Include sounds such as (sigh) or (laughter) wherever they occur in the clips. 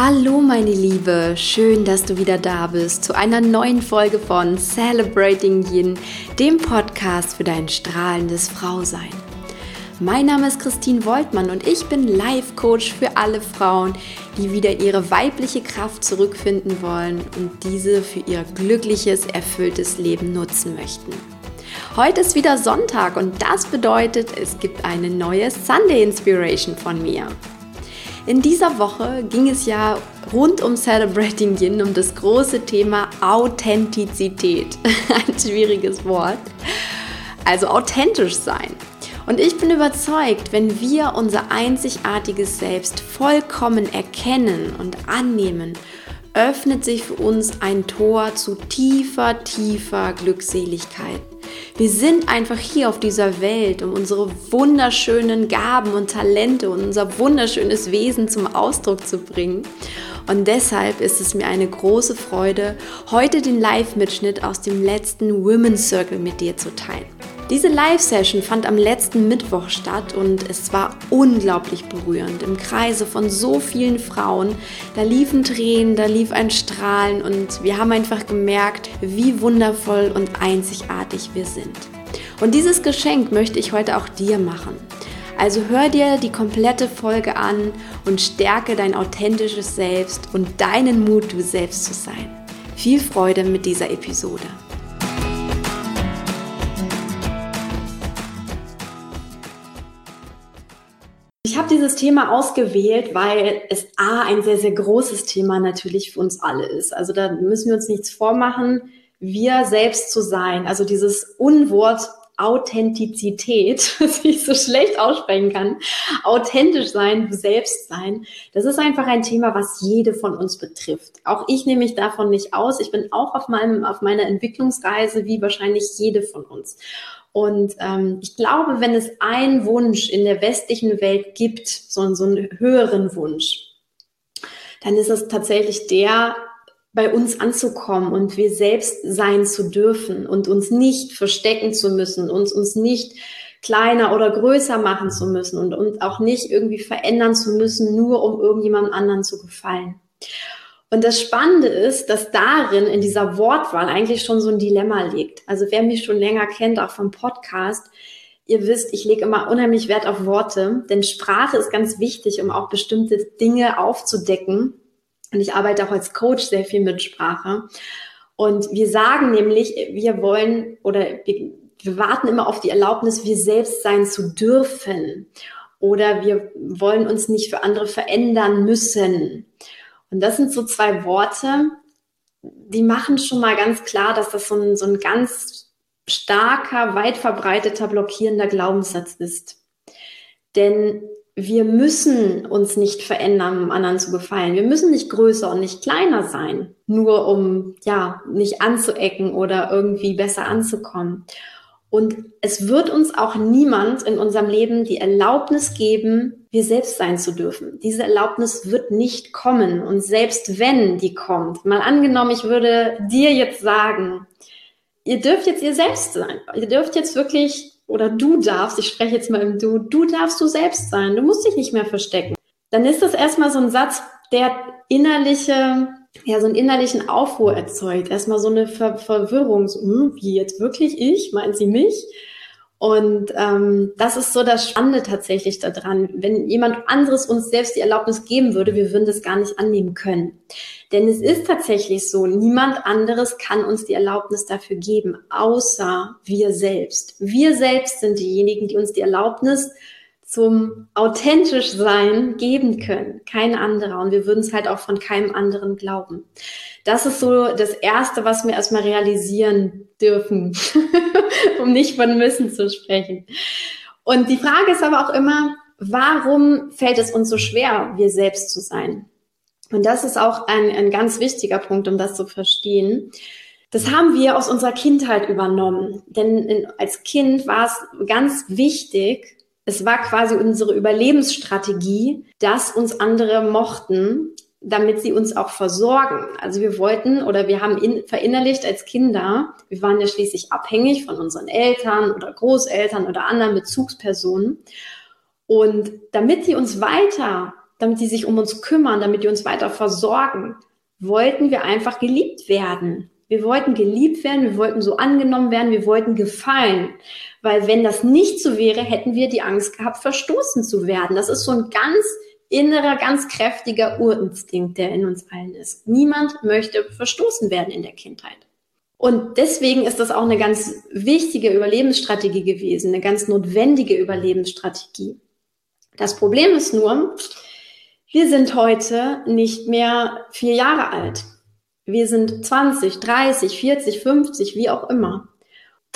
Hallo meine Liebe, schön, dass du wieder da bist zu einer neuen Folge von Celebrating Yin, dem Podcast für dein strahlendes Frausein. Mein Name ist Christine Woltmann und ich bin Life Coach für alle Frauen, die wieder ihre weibliche Kraft zurückfinden wollen und diese für ihr glückliches, erfülltes Leben nutzen möchten. Heute ist wieder Sonntag und das bedeutet, es gibt eine neue Sunday Inspiration von mir. In dieser Woche ging es ja rund um Celebrating Yin um das große Thema Authentizität. (laughs) Ein schwieriges Wort. Also authentisch sein. Und ich bin überzeugt, wenn wir unser einzigartiges Selbst vollkommen erkennen und annehmen, öffnet sich für uns ein Tor zu tiefer, tiefer Glückseligkeit. Wir sind einfach hier auf dieser Welt, um unsere wunderschönen Gaben und Talente und unser wunderschönes Wesen zum Ausdruck zu bringen. Und deshalb ist es mir eine große Freude, heute den Live-Mitschnitt aus dem letzten Women's Circle mit dir zu teilen. Diese Live-Session fand am letzten Mittwoch statt und es war unglaublich berührend. Im Kreise von so vielen Frauen, da liefen Tränen, da lief ein Strahlen und wir haben einfach gemerkt, wie wundervoll und einzigartig wir sind. Und dieses Geschenk möchte ich heute auch dir machen. Also hör dir die komplette Folge an und stärke dein authentisches Selbst und deinen Mut, du selbst zu sein. Viel Freude mit dieser Episode. Dieses Thema ausgewählt, weil es A, ein sehr, sehr großes Thema natürlich für uns alle ist. Also da müssen wir uns nichts vormachen, wir selbst zu sein. Also dieses Unwort Authentizität, (laughs) was ich so schlecht aussprechen kann, authentisch sein, selbst sein, das ist einfach ein Thema, was jede von uns betrifft. Auch ich nehme mich davon nicht aus. Ich bin auch auf meinem, auf meiner Entwicklungsreise, wie wahrscheinlich jede von uns. Und ähm, ich glaube, wenn es einen Wunsch in der westlichen Welt gibt, so, so einen höheren Wunsch, dann ist es tatsächlich der, bei uns anzukommen und wir selbst sein zu dürfen und uns nicht verstecken zu müssen, uns uns nicht kleiner oder größer machen zu müssen und, und auch nicht irgendwie verändern zu müssen, nur um irgendjemand anderen zu gefallen. Und das Spannende ist, dass darin in dieser Wortwahl eigentlich schon so ein Dilemma liegt. Also wer mich schon länger kennt, auch vom Podcast, ihr wisst, ich lege immer unheimlich Wert auf Worte, denn Sprache ist ganz wichtig, um auch bestimmte Dinge aufzudecken. Und ich arbeite auch als Coach sehr viel mit Sprache. Und wir sagen nämlich, wir wollen oder wir, wir warten immer auf die Erlaubnis, wir selbst sein zu dürfen. Oder wir wollen uns nicht für andere verändern müssen. Und das sind so zwei Worte, die machen schon mal ganz klar, dass das so ein, so ein ganz starker, weit verbreiteter, blockierender Glaubenssatz ist. Denn wir müssen uns nicht verändern, um anderen zu gefallen. Wir müssen nicht größer und nicht kleiner sein, nur um, ja, nicht anzuecken oder irgendwie besser anzukommen. Und es wird uns auch niemand in unserem Leben die Erlaubnis geben, wir selbst sein zu dürfen. Diese Erlaubnis wird nicht kommen. Und selbst wenn die kommt, mal angenommen, ich würde dir jetzt sagen, ihr dürft jetzt ihr selbst sein. Ihr dürft jetzt wirklich, oder du darfst, ich spreche jetzt mal im Du, du darfst du selbst sein. Du musst dich nicht mehr verstecken. Dann ist das erstmal so ein Satz, der innerliche ja, so einen innerlichen Aufruhr erzeugt. Erstmal so eine Ver Verwirrung, so, hm, wie jetzt wirklich ich? Meint sie mich? Und ähm, das ist so das Spannende tatsächlich daran. Wenn jemand anderes uns selbst die Erlaubnis geben würde, wir würden das gar nicht annehmen können. Denn es ist tatsächlich so, niemand anderes kann uns die Erlaubnis dafür geben, außer wir selbst. Wir selbst sind diejenigen, die uns die Erlaubnis zum authentisch sein geben können. Kein anderer. Und wir würden es halt auch von keinem anderen glauben. Das ist so das Erste, was wir erstmal realisieren dürfen, (laughs) um nicht von müssen zu sprechen. Und die Frage ist aber auch immer, warum fällt es uns so schwer, wir selbst zu sein? Und das ist auch ein, ein ganz wichtiger Punkt, um das zu verstehen. Das haben wir aus unserer Kindheit übernommen. Denn in, als Kind war es ganz wichtig, es war quasi unsere Überlebensstrategie, dass uns andere mochten, damit sie uns auch versorgen. Also wir wollten oder wir haben in, verinnerlicht als Kinder, wir waren ja schließlich abhängig von unseren Eltern oder Großeltern oder anderen Bezugspersonen. Und damit sie uns weiter damit die sich um uns kümmern, damit die uns weiter versorgen, wollten wir einfach geliebt werden. Wir wollten geliebt werden, wir wollten so angenommen werden, wir wollten gefallen. Weil wenn das nicht so wäre, hätten wir die Angst gehabt, verstoßen zu werden. Das ist so ein ganz innerer, ganz kräftiger Urinstinkt, der in uns allen ist. Niemand möchte verstoßen werden in der Kindheit. Und deswegen ist das auch eine ganz wichtige Überlebensstrategie gewesen, eine ganz notwendige Überlebensstrategie. Das Problem ist nur, wir sind heute nicht mehr vier Jahre alt. Wir sind 20, 30, 40, 50, wie auch immer.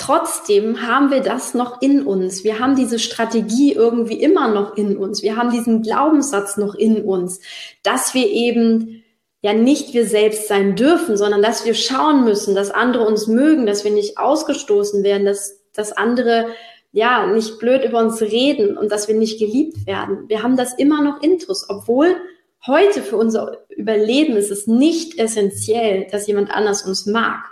Trotzdem haben wir das noch in uns. Wir haben diese Strategie irgendwie immer noch in uns. Wir haben diesen Glaubenssatz noch in uns, dass wir eben ja nicht wir selbst sein dürfen, sondern dass wir schauen müssen, dass andere uns mögen, dass wir nicht ausgestoßen werden, dass, dass andere ja nicht blöd über uns reden und dass wir nicht geliebt werden. Wir haben das immer noch intus, obwohl Heute für unser Überleben ist es nicht essentiell, dass jemand anders uns mag.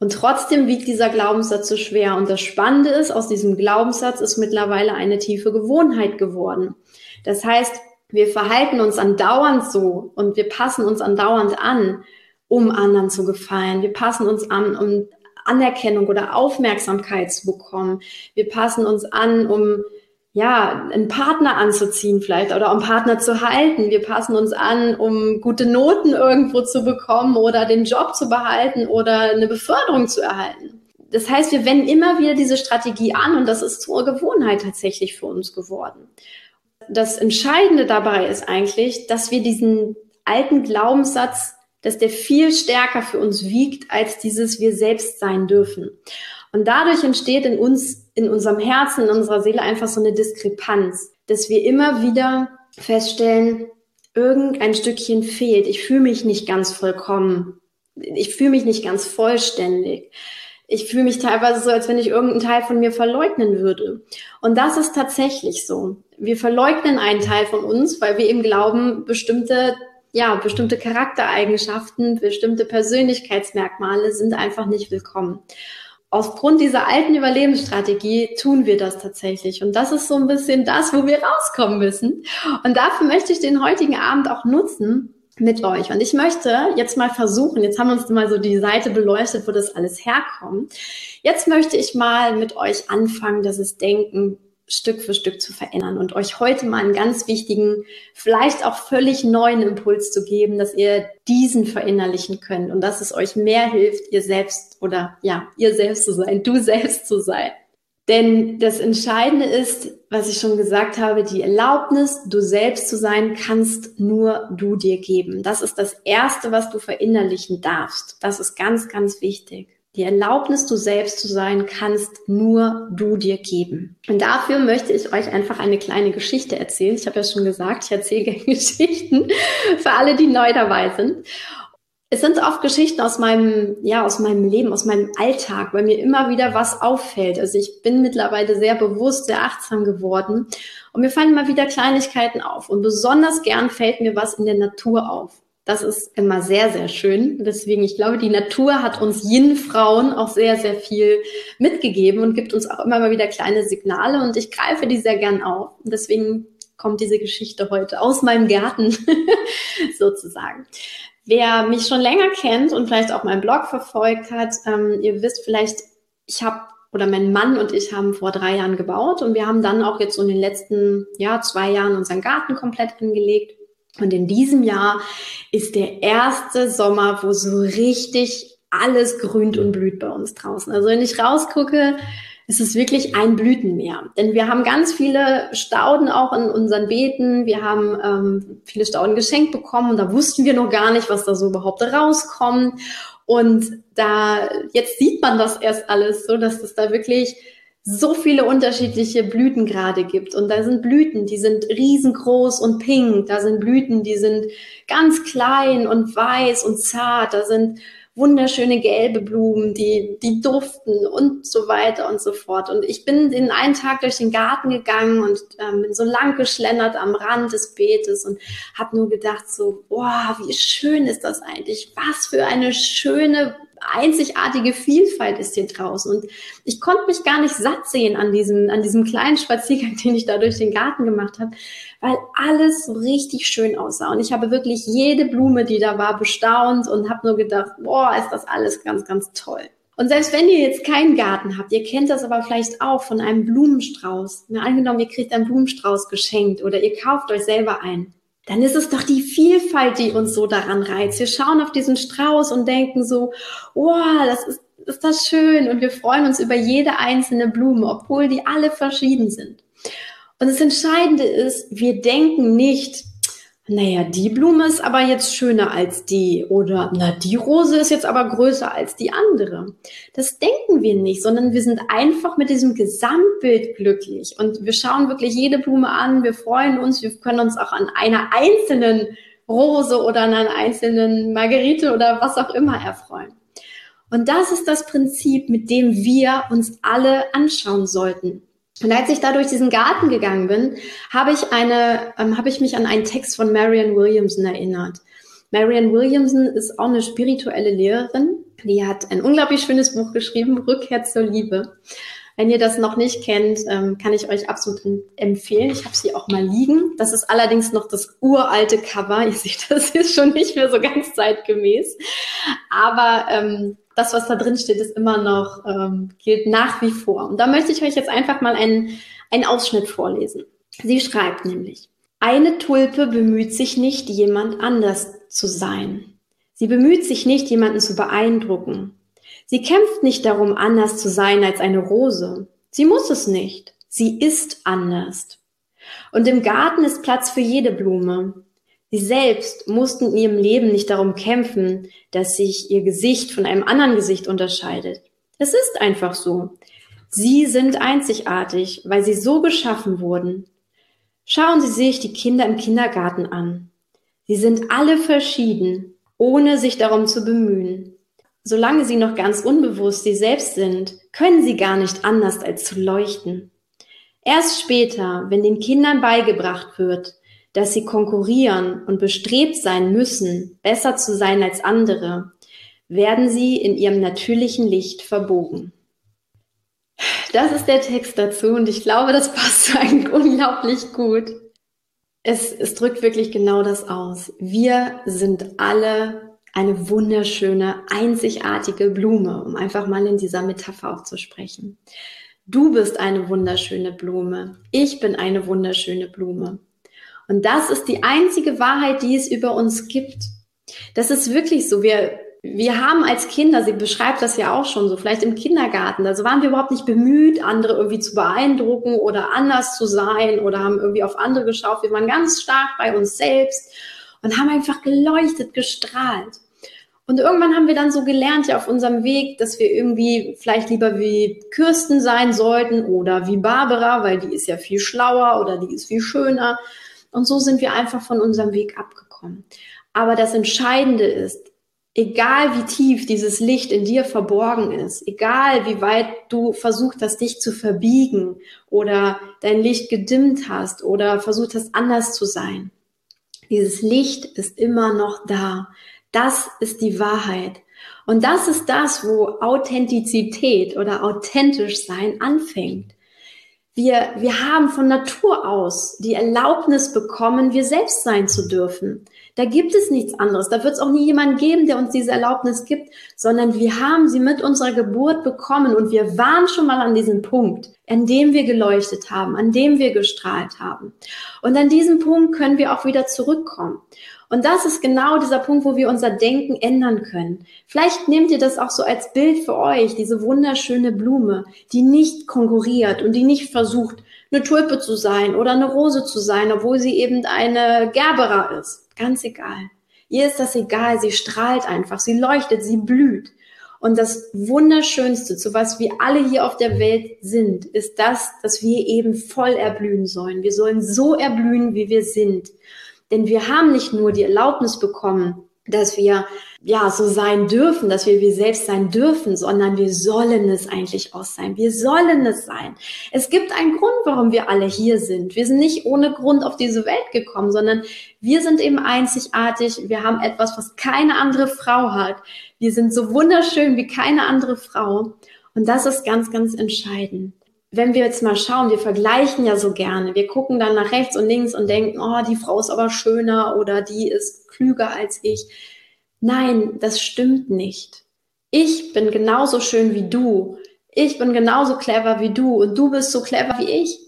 Und trotzdem wiegt dieser Glaubenssatz so schwer. Und das Spannende ist, aus diesem Glaubenssatz ist mittlerweile eine tiefe Gewohnheit geworden. Das heißt, wir verhalten uns andauernd so und wir passen uns andauernd an, um anderen zu gefallen. Wir passen uns an, um Anerkennung oder Aufmerksamkeit zu bekommen. Wir passen uns an, um ja, einen Partner anzuziehen vielleicht oder um Partner zu halten. Wir passen uns an, um gute Noten irgendwo zu bekommen oder den Job zu behalten oder eine Beförderung zu erhalten. Das heißt, wir wenden immer wieder diese Strategie an und das ist zur Gewohnheit tatsächlich für uns geworden. Das Entscheidende dabei ist eigentlich, dass wir diesen alten Glaubenssatz, dass der viel stärker für uns wiegt als dieses wir selbst sein dürfen. Und dadurch entsteht in uns, in unserem Herzen, in unserer Seele einfach so eine Diskrepanz, dass wir immer wieder feststellen, irgendein Stückchen fehlt. Ich fühle mich nicht ganz vollkommen. Ich fühle mich nicht ganz vollständig. Ich fühle mich teilweise so, als wenn ich irgendeinen Teil von mir verleugnen würde. Und das ist tatsächlich so. Wir verleugnen einen Teil von uns, weil wir eben glauben, bestimmte ja, bestimmte Charaktereigenschaften, bestimmte Persönlichkeitsmerkmale sind einfach nicht willkommen aufgrund dieser alten Überlebensstrategie tun wir das tatsächlich. Und das ist so ein bisschen das, wo wir rauskommen müssen. Und dafür möchte ich den heutigen Abend auch nutzen mit euch. Und ich möchte jetzt mal versuchen, jetzt haben wir uns mal so die Seite beleuchtet, wo das alles herkommt. Jetzt möchte ich mal mit euch anfangen, dass es Denken Stück für Stück zu verändern und euch heute mal einen ganz wichtigen, vielleicht auch völlig neuen Impuls zu geben, dass ihr diesen verinnerlichen könnt und dass es euch mehr hilft, ihr selbst oder ja, ihr selbst zu sein, du selbst zu sein. Denn das Entscheidende ist, was ich schon gesagt habe, die Erlaubnis, du selbst zu sein, kannst nur du dir geben. Das ist das Erste, was du verinnerlichen darfst. Das ist ganz, ganz wichtig. Die Erlaubnis, du selbst zu sein, kannst nur du dir geben. Und dafür möchte ich euch einfach eine kleine Geschichte erzählen. Ich habe ja schon gesagt, ich erzähle (laughs) gerne Geschichten für alle, die neu dabei sind. Es sind oft Geschichten aus meinem, ja, aus meinem Leben, aus meinem Alltag, weil mir immer wieder was auffällt. Also ich bin mittlerweile sehr bewusst, sehr achtsam geworden und mir fallen immer wieder Kleinigkeiten auf. Und besonders gern fällt mir was in der Natur auf. Das ist immer sehr, sehr schön. Deswegen, ich glaube, die Natur hat uns Yin-Frauen auch sehr, sehr viel mitgegeben und gibt uns auch immer mal wieder kleine Signale und ich greife die sehr gern auf. Deswegen kommt diese Geschichte heute aus meinem Garten (laughs) sozusagen. Wer mich schon länger kennt und vielleicht auch meinen Blog verfolgt hat, ähm, ihr wisst vielleicht, ich habe oder mein Mann und ich haben vor drei Jahren gebaut und wir haben dann auch jetzt so in den letzten ja, zwei Jahren unseren Garten komplett angelegt. Und in diesem Jahr ist der erste Sommer, wo so richtig alles grünt und blüht bei uns draußen. Also wenn ich rausgucke, ist es wirklich ein Blütenmeer. Denn wir haben ganz viele Stauden auch in unseren Beeten. Wir haben ähm, viele Stauden geschenkt bekommen und da wussten wir noch gar nicht, was da so überhaupt rauskommt. Und da, jetzt sieht man das erst alles so, dass das da wirklich so viele unterschiedliche Blüten gerade gibt. Und da sind Blüten, die sind riesengroß und pink. Da sind Blüten, die sind ganz klein und weiß und zart. Da sind wunderschöne gelbe Blumen, die, die duften und so weiter und so fort. Und ich bin den einen Tag durch den Garten gegangen und ähm, bin so lang geschlendert am Rand des Beetes und habe nur gedacht so, boah, wie schön ist das eigentlich? Was für eine schöne einzigartige Vielfalt ist hier draußen. Und ich konnte mich gar nicht satt sehen an diesem, an diesem kleinen Spaziergang, (laughs) den ich da durch den Garten gemacht habe, weil alles so richtig schön aussah. Und ich habe wirklich jede Blume, die da war, bestaunt und habe nur gedacht, boah, ist das alles ganz, ganz toll. Und selbst wenn ihr jetzt keinen Garten habt, ihr kennt das aber vielleicht auch von einem Blumenstrauß. Na, angenommen, ihr kriegt einen Blumenstrauß geschenkt oder ihr kauft euch selber einen dann ist es doch die Vielfalt, die uns so daran reizt. Wir schauen auf diesen Strauß und denken so, oh, das ist, ist das schön und wir freuen uns über jede einzelne Blume, obwohl die alle verschieden sind. Und das Entscheidende ist, wir denken nicht, naja, die Blume ist aber jetzt schöner als die oder na, die Rose ist jetzt aber größer als die andere. Das denken wir nicht, sondern wir sind einfach mit diesem Gesamtbild glücklich und wir schauen wirklich jede Blume an, wir freuen uns, wir können uns auch an einer einzelnen Rose oder an einer einzelnen Margerite oder was auch immer erfreuen. Und das ist das Prinzip, mit dem wir uns alle anschauen sollten. Und als ich da durch diesen Garten gegangen bin, habe ich eine, ähm, habe ich mich an einen Text von Marianne Williamson erinnert. Marianne Williamson ist auch eine spirituelle Lehrerin. Die hat ein unglaublich schönes Buch geschrieben, Rückkehr zur Liebe. Wenn ihr das noch nicht kennt, ähm, kann ich euch absolut empfehlen. Ich habe sie auch mal liegen. Das ist allerdings noch das uralte Cover. (laughs) Ihr seht, das ist schon nicht mehr so ganz zeitgemäß. Aber ähm, das, was da drin steht, ist immer noch, ähm, gilt nach wie vor. Und da möchte ich euch jetzt einfach mal einen, einen Ausschnitt vorlesen. Sie schreibt nämlich, eine Tulpe bemüht sich nicht, jemand anders zu sein. Sie bemüht sich nicht, jemanden zu beeindrucken. Sie kämpft nicht darum, anders zu sein als eine Rose. Sie muss es nicht. Sie ist anders. Und im Garten ist Platz für jede Blume. Sie selbst mussten in ihrem Leben nicht darum kämpfen, dass sich ihr Gesicht von einem anderen Gesicht unterscheidet. Es ist einfach so. Sie sind einzigartig, weil sie so geschaffen wurden. Schauen Sie sich die Kinder im Kindergarten an. Sie sind alle verschieden, ohne sich darum zu bemühen. Solange sie noch ganz unbewusst sie selbst sind, können sie gar nicht anders als zu leuchten. Erst später, wenn den Kindern beigebracht wird, dass sie konkurrieren und bestrebt sein müssen, besser zu sein als andere, werden sie in ihrem natürlichen Licht verbogen. Das ist der Text dazu und ich glaube, das passt (laughs) eigentlich unglaublich gut. Es, es drückt wirklich genau das aus. Wir sind alle eine wunderschöne, einzigartige Blume, um einfach mal in dieser Metapher auch zu sprechen. Du bist eine wunderschöne Blume. Ich bin eine wunderschöne Blume. Und das ist die einzige Wahrheit, die es über uns gibt. Das ist wirklich so. Wir, wir haben als Kinder, sie beschreibt das ja auch schon so, vielleicht im Kindergarten, also waren wir überhaupt nicht bemüht, andere irgendwie zu beeindrucken oder anders zu sein oder haben irgendwie auf andere geschaut. Wir waren ganz stark bei uns selbst und haben einfach geleuchtet, gestrahlt. Und irgendwann haben wir dann so gelernt, ja, auf unserem Weg, dass wir irgendwie vielleicht lieber wie Kirsten sein sollten oder wie Barbara, weil die ist ja viel schlauer oder die ist viel schöner. Und so sind wir einfach von unserem Weg abgekommen. Aber das Entscheidende ist, egal wie tief dieses Licht in dir verborgen ist, egal wie weit du versucht hast, dich zu verbiegen oder dein Licht gedimmt hast oder versucht hast, anders zu sein, dieses Licht ist immer noch da. Das ist die Wahrheit. Und das ist das, wo Authentizität oder authentisch sein anfängt. Wir, wir haben von Natur aus die Erlaubnis bekommen, wir selbst sein zu dürfen. Da gibt es nichts anderes. Da wird es auch nie jemanden geben, der uns diese Erlaubnis gibt, sondern wir haben sie mit unserer Geburt bekommen und wir waren schon mal an diesem Punkt, an dem wir geleuchtet haben, an dem wir gestrahlt haben. Und an diesem Punkt können wir auch wieder zurückkommen. Und das ist genau dieser Punkt, wo wir unser Denken ändern können. Vielleicht nehmt ihr das auch so als Bild für euch, diese wunderschöne Blume, die nicht konkurriert und die nicht versucht, eine Tulpe zu sein oder eine Rose zu sein, obwohl sie eben eine Gerbera ist. Ganz egal. Ihr ist das egal. Sie strahlt einfach. Sie leuchtet. Sie blüht. Und das Wunderschönste, zu was wir alle hier auf der Welt sind, ist das, dass wir eben voll erblühen sollen. Wir sollen so erblühen, wie wir sind. Denn wir haben nicht nur die Erlaubnis bekommen, dass wir ja so sein dürfen, dass wir wir selbst sein dürfen, sondern wir sollen es eigentlich auch sein. Wir sollen es sein. Es gibt einen Grund, warum wir alle hier sind. Wir sind nicht ohne Grund auf diese Welt gekommen, sondern wir sind eben einzigartig. Wir haben etwas, was keine andere Frau hat. Wir sind so wunderschön wie keine andere Frau. Und das ist ganz, ganz entscheidend wenn wir jetzt mal schauen, wir vergleichen ja so gerne. Wir gucken dann nach rechts und links und denken, oh, die Frau ist aber schöner oder die ist klüger als ich. Nein, das stimmt nicht. Ich bin genauso schön wie du. Ich bin genauso clever wie du und du bist so clever wie ich.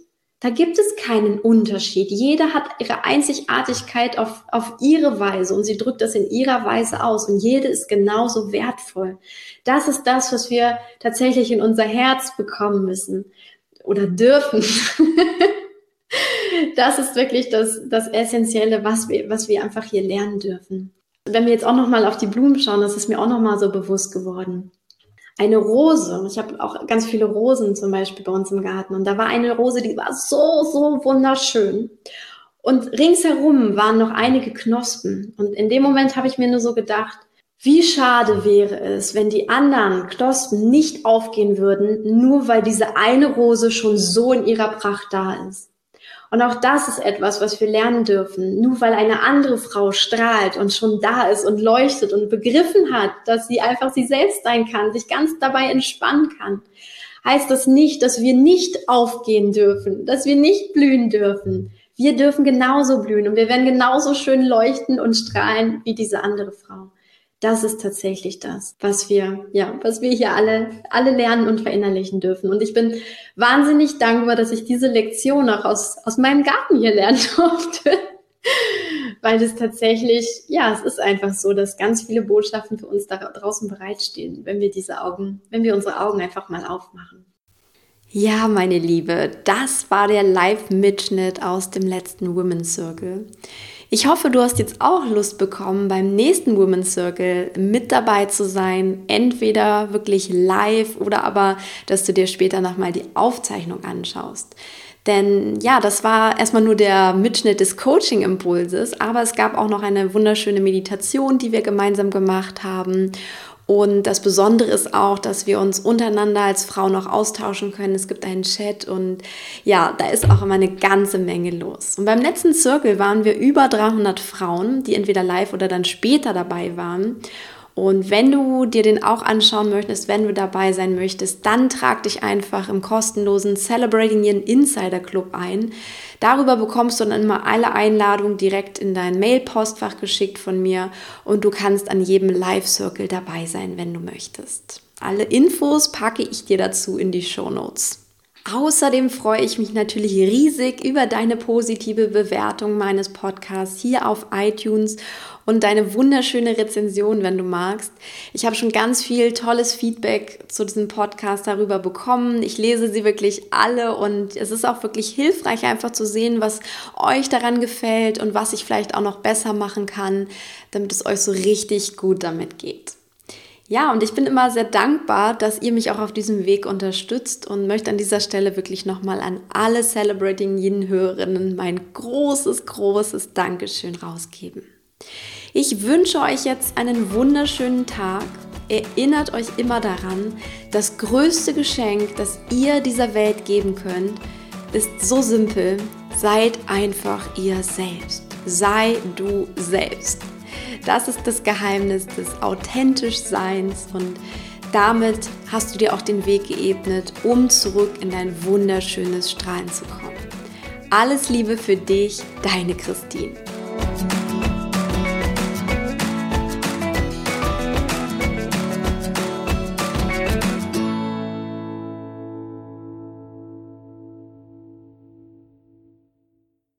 Da gibt es keinen Unterschied. Jeder hat ihre Einzigartigkeit auf, auf ihre Weise und sie drückt das in ihrer Weise aus und jede ist genauso wertvoll. Das ist das, was wir tatsächlich in unser Herz bekommen müssen oder dürfen. (laughs) das ist wirklich das, das Essentielle, was wir, was wir einfach hier lernen dürfen. Wenn wir jetzt auch nochmal auf die Blumen schauen, das ist mir auch nochmal so bewusst geworden. Eine Rose, ich habe auch ganz viele Rosen zum Beispiel bei uns im Garten und da war eine Rose, die war so, so wunderschön. Und ringsherum waren noch einige Knospen. Und in dem Moment habe ich mir nur so gedacht, wie schade wäre es, wenn die anderen Knospen nicht aufgehen würden, nur weil diese eine Rose schon so in ihrer Pracht da ist. Und auch das ist etwas, was wir lernen dürfen. Nur weil eine andere Frau strahlt und schon da ist und leuchtet und begriffen hat, dass sie einfach sie selbst sein kann, sich ganz dabei entspannen kann, heißt das nicht, dass wir nicht aufgehen dürfen, dass wir nicht blühen dürfen. Wir dürfen genauso blühen und wir werden genauso schön leuchten und strahlen wie diese andere Frau das ist tatsächlich das, was wir, ja, was wir hier alle, alle lernen und verinnerlichen dürfen. Und ich bin wahnsinnig dankbar, dass ich diese Lektion auch aus, aus meinem Garten hier lernen (laughs) durfte. Weil es tatsächlich, ja, es ist einfach so, dass ganz viele Botschaften für uns da draußen bereitstehen, wenn wir diese Augen, wenn wir unsere Augen einfach mal aufmachen. Ja, meine Liebe, das war der Live-Mitschnitt aus dem letzten Women's Circle. Ich hoffe, du hast jetzt auch Lust bekommen, beim nächsten Women's Circle mit dabei zu sein. Entweder wirklich live oder aber, dass du dir später nochmal die Aufzeichnung anschaust. Denn ja, das war erstmal nur der Mitschnitt des Coaching-Impulses, aber es gab auch noch eine wunderschöne Meditation, die wir gemeinsam gemacht haben. Und das Besondere ist auch, dass wir uns untereinander als Frau noch austauschen können. Es gibt einen Chat und ja, da ist auch immer eine ganze Menge los. Und beim letzten Circle waren wir über 300 Frauen, die entweder live oder dann später dabei waren. Und wenn du dir den auch anschauen möchtest, wenn du dabei sein möchtest, dann trag dich einfach im kostenlosen Celebrating Yin Insider Club ein. Darüber bekommst du dann immer alle Einladungen direkt in dein Mail-Postfach geschickt von mir und du kannst an jedem Live-Circle dabei sein, wenn du möchtest. Alle Infos packe ich dir dazu in die Show Notes. Außerdem freue ich mich natürlich riesig über deine positive Bewertung meines Podcasts hier auf iTunes und deine wunderschöne Rezension, wenn du magst. Ich habe schon ganz viel tolles Feedback zu diesem Podcast darüber bekommen. Ich lese sie wirklich alle und es ist auch wirklich hilfreich, einfach zu sehen, was euch daran gefällt und was ich vielleicht auch noch besser machen kann, damit es euch so richtig gut damit geht. Ja, und ich bin immer sehr dankbar, dass ihr mich auch auf diesem Weg unterstützt und möchte an dieser Stelle wirklich nochmal an alle Celebrating Yin-Hörerinnen mein großes, großes Dankeschön rausgeben. Ich wünsche euch jetzt einen wunderschönen Tag. Erinnert euch immer daran, das größte Geschenk, das ihr dieser Welt geben könnt, ist so simpel. Seid einfach ihr selbst. Sei du selbst. Das ist das Geheimnis des authentisch Seins und damit hast du dir auch den Weg geebnet, um zurück in dein wunderschönes Strahlen zu kommen. Alles Liebe für dich, deine Christine.